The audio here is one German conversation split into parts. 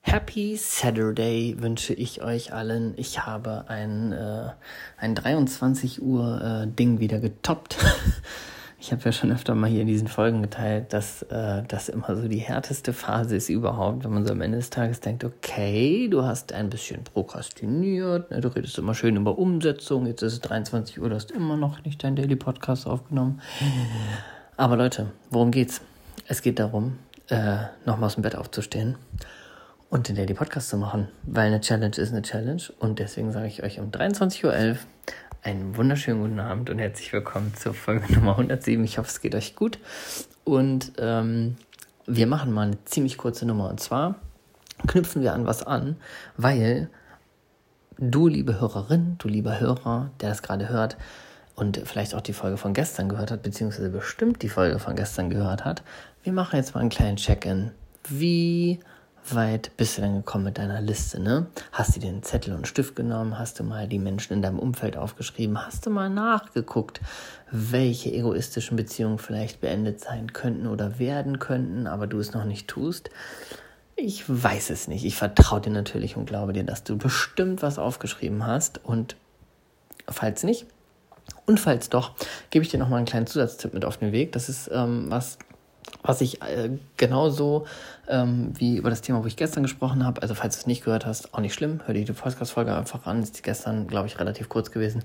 Happy Saturday wünsche ich euch allen. Ich habe ein, äh, ein 23 Uhr äh, Ding wieder getoppt. Ich habe ja schon öfter mal hier in diesen Folgen geteilt, dass äh, das immer so die härteste Phase ist überhaupt, wenn man so am Ende des Tages denkt, okay, du hast ein bisschen prokrastiniert, ne, du redest immer schön über Umsetzung, jetzt ist es 23 Uhr, du hast immer noch nicht dein Daily Podcast aufgenommen. Aber Leute, worum geht's? Es geht darum, äh, nochmal aus dem Bett aufzustehen und den Daily Podcast zu machen, weil eine Challenge ist eine Challenge und deswegen sage ich euch um 23.11 Uhr einen wunderschönen guten Abend und herzlich willkommen zur Folge Nummer 107. Ich hoffe, es geht euch gut und ähm, wir machen mal eine ziemlich kurze Nummer und zwar knüpfen wir an was an, weil du, liebe Hörerin, du lieber Hörer, der das gerade hört, und vielleicht auch die Folge von gestern gehört hat, beziehungsweise bestimmt die Folge von gestern gehört hat, wir machen jetzt mal einen kleinen Check-in. Wie weit bist du denn gekommen mit deiner Liste, ne? Hast du dir einen Zettel und Stift genommen? Hast du mal die Menschen in deinem Umfeld aufgeschrieben? Hast du mal nachgeguckt, welche egoistischen Beziehungen vielleicht beendet sein könnten oder werden könnten, aber du es noch nicht tust? Ich weiß es nicht. Ich vertraue dir natürlich und glaube dir, dass du bestimmt was aufgeschrieben hast und falls nicht, und falls doch, gebe ich dir noch mal einen kleinen Zusatztipp mit auf den Weg. Das ist ähm, was, was ich äh, genauso ähm, wie über das Thema, wo ich gestern gesprochen habe. Also falls du es nicht gehört hast, auch nicht schlimm. Hör dir die Podcast-Folge einfach an. Ist gestern, glaube ich, relativ kurz gewesen.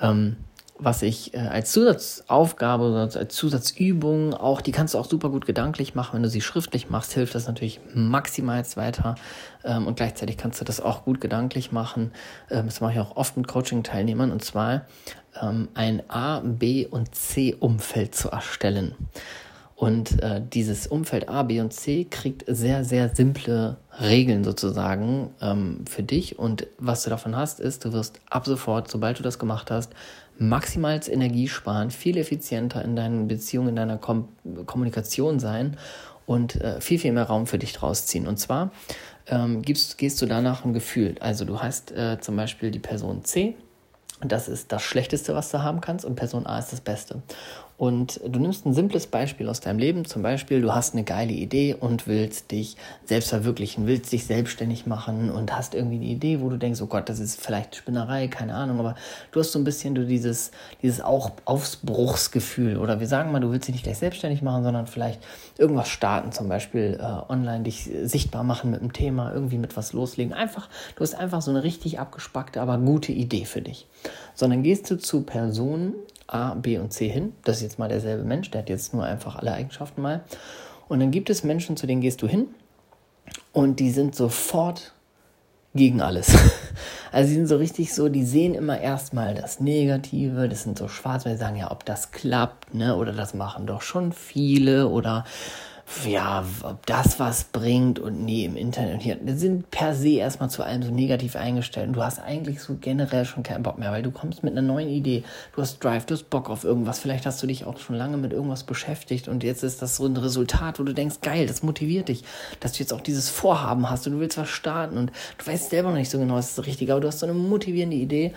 Ähm, was ich äh, als Zusatzaufgabe oder als Zusatzübung auch, die kannst du auch super gut gedanklich machen. Wenn du sie schriftlich machst, hilft das natürlich maximal weiter. Ähm, und gleichzeitig kannst du das auch gut gedanklich machen. Ähm, das mache ich auch oft mit Coaching-Teilnehmern. Und zwar ähm, ein A, B und C-Umfeld zu erstellen. Und äh, dieses Umfeld A, B und C kriegt sehr, sehr simple Regeln sozusagen ähm, für dich. Und was du davon hast, ist, du wirst ab sofort, sobald du das gemacht hast, maximal Energie sparen, viel effizienter in deinen Beziehungen, in deiner Kom Kommunikation sein und äh, viel, viel mehr Raum für dich draus ziehen. Und zwar ähm, gibst, gehst du danach ein Gefühl. Also du hast äh, zum Beispiel die Person C, das ist das Schlechteste, was du haben kannst, und Person A ist das Beste. Und du nimmst ein simples Beispiel aus deinem Leben, zum Beispiel, du hast eine geile Idee und willst dich selbst verwirklichen, willst dich selbstständig machen und hast irgendwie eine Idee, wo du denkst, oh Gott, das ist vielleicht Spinnerei, keine Ahnung, aber du hast so ein bisschen du dieses, dieses auch Aufbruchsgefühl oder wir sagen mal, du willst dich nicht gleich selbstständig machen, sondern vielleicht irgendwas starten, zum Beispiel äh, online dich sichtbar machen mit einem Thema, irgendwie mit was loslegen. Einfach, du hast einfach so eine richtig abgespackte, aber gute Idee für dich. Sondern gehst du zu Personen, A, B und C hin. Das ist jetzt mal derselbe Mensch, der hat jetzt nur einfach alle Eigenschaften mal. Und dann gibt es Menschen, zu denen gehst du hin und die sind sofort gegen alles. Also sie sind so richtig so, die sehen immer erstmal das Negative, das sind so schwarz, weil sie sagen, ja, ob das klappt, ne, oder das machen doch schon viele, oder ja, ob das was bringt und nee, im Internet hier, die sind per se erstmal zu allem so negativ eingestellt. Und du hast eigentlich so generell schon keinen Bock mehr, weil du kommst mit einer neuen Idee, du hast Drive, du hast Bock auf irgendwas, vielleicht hast du dich auch schon lange mit irgendwas beschäftigt und jetzt ist das so ein Resultat, wo du denkst, geil, das motiviert dich, dass du jetzt auch dieses Vorhaben hast und du willst was starten und du weißt selber noch nicht so genau, was ist das Richtige, aber du hast so eine motivierende Idee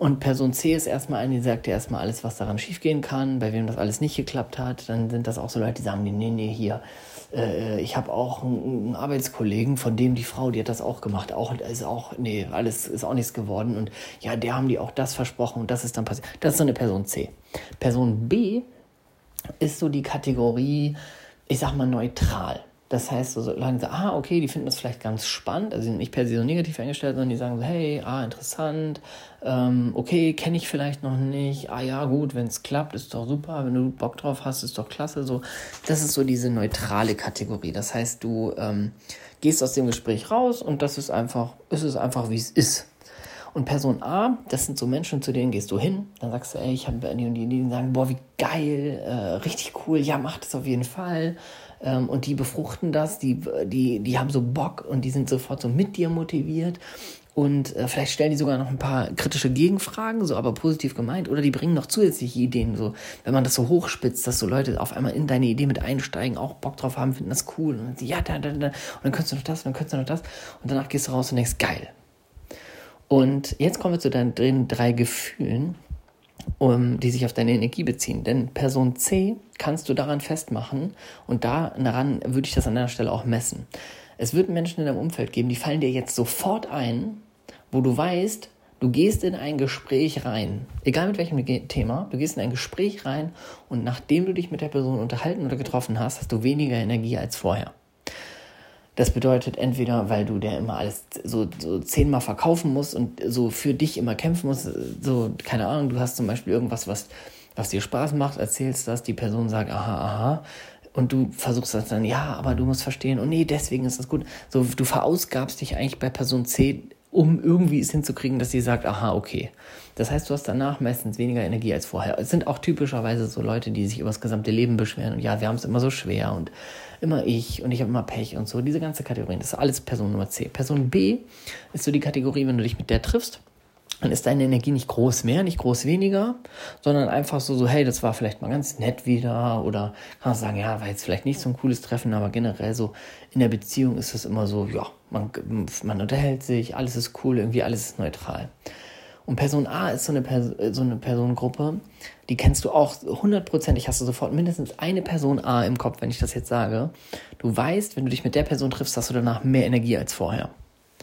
und Person C ist erstmal eine, die sagt dir erstmal alles, was daran schiefgehen kann, bei wem das alles nicht geklappt hat. Dann sind das auch so Leute, die sagen, nee, nee, hier, äh, ich habe auch einen, Arbeitskollegen, von dem die Frau, die hat das auch gemacht, auch ist auch, nee, alles ist auch nichts geworden. Und ja, der haben die auch das versprochen und das ist dann passiert. Das ist so eine Person C. Person B ist so die Kategorie, ich sag mal, neutral. Das heißt, so solange sie, ah, okay, die finden das vielleicht ganz spannend, also sie sind nicht per se so negativ eingestellt, sondern die sagen so, hey, ah, interessant, ähm, okay, kenne ich vielleicht noch nicht, ah ja, gut, wenn es klappt, ist doch super, wenn du Bock drauf hast, ist doch klasse, so. Das ist so diese neutrale Kategorie. Das heißt, du ähm, gehst aus dem Gespräch raus und das ist einfach, ist es einfach, wie es ist. Und Person A, das sind so Menschen, zu denen gehst du hin, dann sagst du, ey, ich habe die und die, die sagen, boah, wie geil, äh, richtig cool, ja, mach das auf jeden Fall. Ähm, und die befruchten das, die, die, die haben so Bock und die sind sofort so mit dir motiviert. Und äh, vielleicht stellen die sogar noch ein paar kritische Gegenfragen, so aber positiv gemeint. Oder die bringen noch zusätzliche Ideen, so wenn man das so hochspitzt, dass so Leute auf einmal in deine Idee mit einsteigen, auch Bock drauf haben, finden das cool. Und dann, ja, da, da, da. Und dann könntest du noch das, und dann könntest du noch das. Und danach gehst du raus und denkst, geil, und jetzt kommen wir zu deinen drei Gefühlen, um, die sich auf deine Energie beziehen. Denn Person C kannst du daran festmachen und daran würde ich das an deiner Stelle auch messen. Es wird Menschen in deinem Umfeld geben, die fallen dir jetzt sofort ein, wo du weißt, du gehst in ein Gespräch rein, egal mit welchem Thema, du gehst in ein Gespräch rein und nachdem du dich mit der Person unterhalten oder getroffen hast, hast du weniger Energie als vorher. Das bedeutet entweder, weil du dir immer alles so, so zehnmal verkaufen musst und so für dich immer kämpfen musst, so, keine Ahnung, du hast zum Beispiel irgendwas, was, was dir Spaß macht, erzählst das, die Person sagt, aha, aha, und du versuchst das dann, ja, aber du musst verstehen, und oh nee, deswegen ist das gut. So, du verausgabst dich eigentlich bei Person C, um irgendwie es hinzukriegen, dass sie sagt, aha, okay. Das heißt, du hast danach meistens weniger Energie als vorher. Es sind auch typischerweise so Leute, die sich über das gesamte Leben beschweren und ja, wir haben es immer so schwer und immer ich und ich habe immer Pech und so. Diese ganze Kategorie, das ist alles Person Nummer C. Person B ist so die Kategorie, wenn du dich mit der triffst, dann ist deine Energie nicht groß mehr, nicht groß weniger, sondern einfach so, so, hey, das war vielleicht mal ganz nett wieder oder kann man sagen, ja, war jetzt vielleicht nicht so ein cooles Treffen, aber generell so in der Beziehung ist es immer so, ja, man, man unterhält sich, alles ist cool, irgendwie alles ist neutral. Und Person A ist so eine, Pers so eine Personengruppe, die kennst du auch hundertprozentig, hast du sofort mindestens eine Person A im Kopf, wenn ich das jetzt sage. Du weißt, wenn du dich mit der Person triffst, hast du danach mehr Energie als vorher.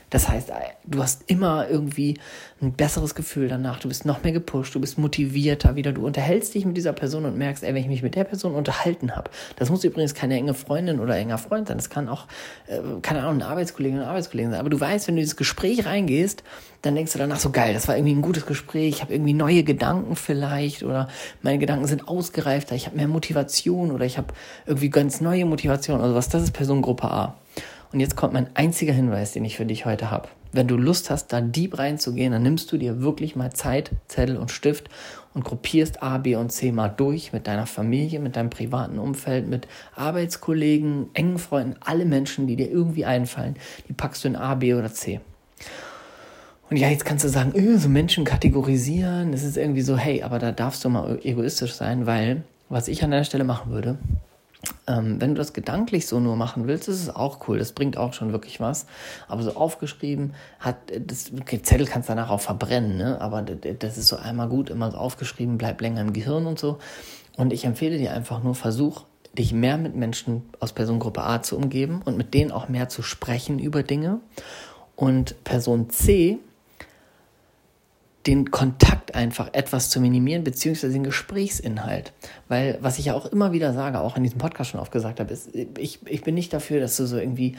Das heißt, du hast immer irgendwie ein besseres Gefühl danach, du bist noch mehr gepusht, du bist motivierter wieder, du unterhältst dich mit dieser Person und merkst, ey, wenn ich mich mit der Person unterhalten habe, das muss übrigens keine enge Freundin oder enger Freund sein, das kann auch, äh, keine Ahnung, eine Arbeitskollegin oder Arbeitskollegen sein, aber du weißt, wenn du in dieses Gespräch reingehst, dann denkst du danach so geil, das war irgendwie ein gutes Gespräch, ich habe irgendwie neue Gedanken vielleicht oder meine Gedanken sind ausgereifter, ich habe mehr Motivation oder ich habe irgendwie ganz neue Motivation. Oder was, das ist Personengruppe A. Und jetzt kommt mein einziger Hinweis, den ich für dich heute habe. Wenn du Lust hast, da deep reinzugehen, dann nimmst du dir wirklich mal Zeit, Zettel und Stift und gruppierst A, B und C mal durch mit deiner Familie, mit deinem privaten Umfeld, mit Arbeitskollegen, engen Freunden, alle Menschen, die dir irgendwie einfallen, die packst du in A, B oder C. Und ja, jetzt kannst du sagen, öh, so Menschen kategorisieren, das ist irgendwie so, hey, aber da darfst du mal egoistisch sein, weil was ich an deiner Stelle machen würde, ähm, wenn du das gedanklich so nur machen willst, ist es auch cool. Das bringt auch schon wirklich was. Aber so aufgeschrieben hat, das okay, Zettel kannst du danach auch verbrennen, ne? Aber das ist so einmal gut, immer so aufgeschrieben, bleibt länger im Gehirn und so. Und ich empfehle dir einfach nur, versuch, dich mehr mit Menschen aus Personengruppe A zu umgeben und mit denen auch mehr zu sprechen über Dinge. Und Person C den Kontakt einfach etwas zu minimieren, beziehungsweise den Gesprächsinhalt. Weil, was ich ja auch immer wieder sage, auch in diesem Podcast schon oft gesagt habe, ist, ich, ich bin nicht dafür, dass du so irgendwie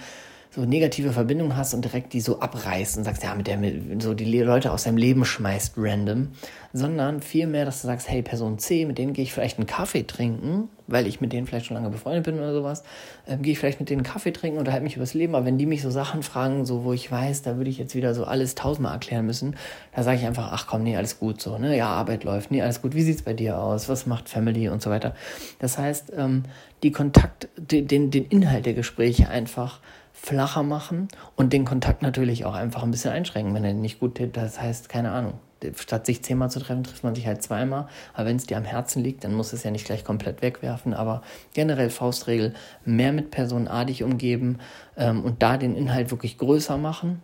so negative Verbindungen hast und direkt die so abreißt und sagst, ja, mit der so die Leute aus deinem Leben schmeißt random, sondern vielmehr, dass du sagst, hey, Person C, mit denen gehe ich vielleicht einen Kaffee trinken, weil ich mit denen vielleicht schon lange befreundet bin oder sowas, ähm, gehe ich vielleicht mit denen einen Kaffee trinken und halte mich übers Leben, aber wenn die mich so Sachen fragen, so wo ich weiß, da würde ich jetzt wieder so alles tausendmal erklären müssen, da sage ich einfach, ach komm, nee, alles gut so, ne, ja, Arbeit läuft, nee, alles gut, wie sieht's bei dir aus, was macht Family und so weiter. Das heißt, ähm, die Kontakt, den, den Inhalt der Gespräche einfach flacher machen und den Kontakt natürlich auch einfach ein bisschen einschränken, wenn er nicht gut tut. Das heißt, keine Ahnung, statt sich zehnmal zu treffen, trifft man sich halt zweimal. Aber wenn es dir am Herzen liegt, dann muss es ja nicht gleich komplett wegwerfen. Aber generell Faustregel, mehr mit Person A dich umgeben ähm, und da den Inhalt wirklich größer machen.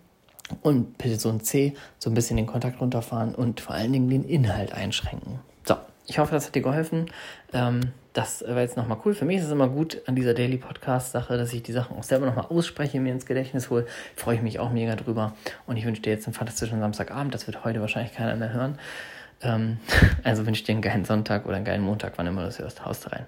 Und Person C so ein bisschen den Kontakt runterfahren und vor allen Dingen den Inhalt einschränken. So, ich hoffe, das hat dir geholfen. Ähm, das war jetzt nochmal cool. Für mich ist es immer gut an dieser Daily Podcast-Sache, dass ich die Sachen auch selber nochmal ausspreche, mir ins Gedächtnis hole. Freue ich mich auch mega drüber. Und ich wünsche dir jetzt einen fantastischen Samstagabend. Das wird heute wahrscheinlich keiner mehr hören. Ähm, also wünsche ich dir einen geilen Sonntag oder einen geilen Montag, wann immer du das hörst. Haust rein.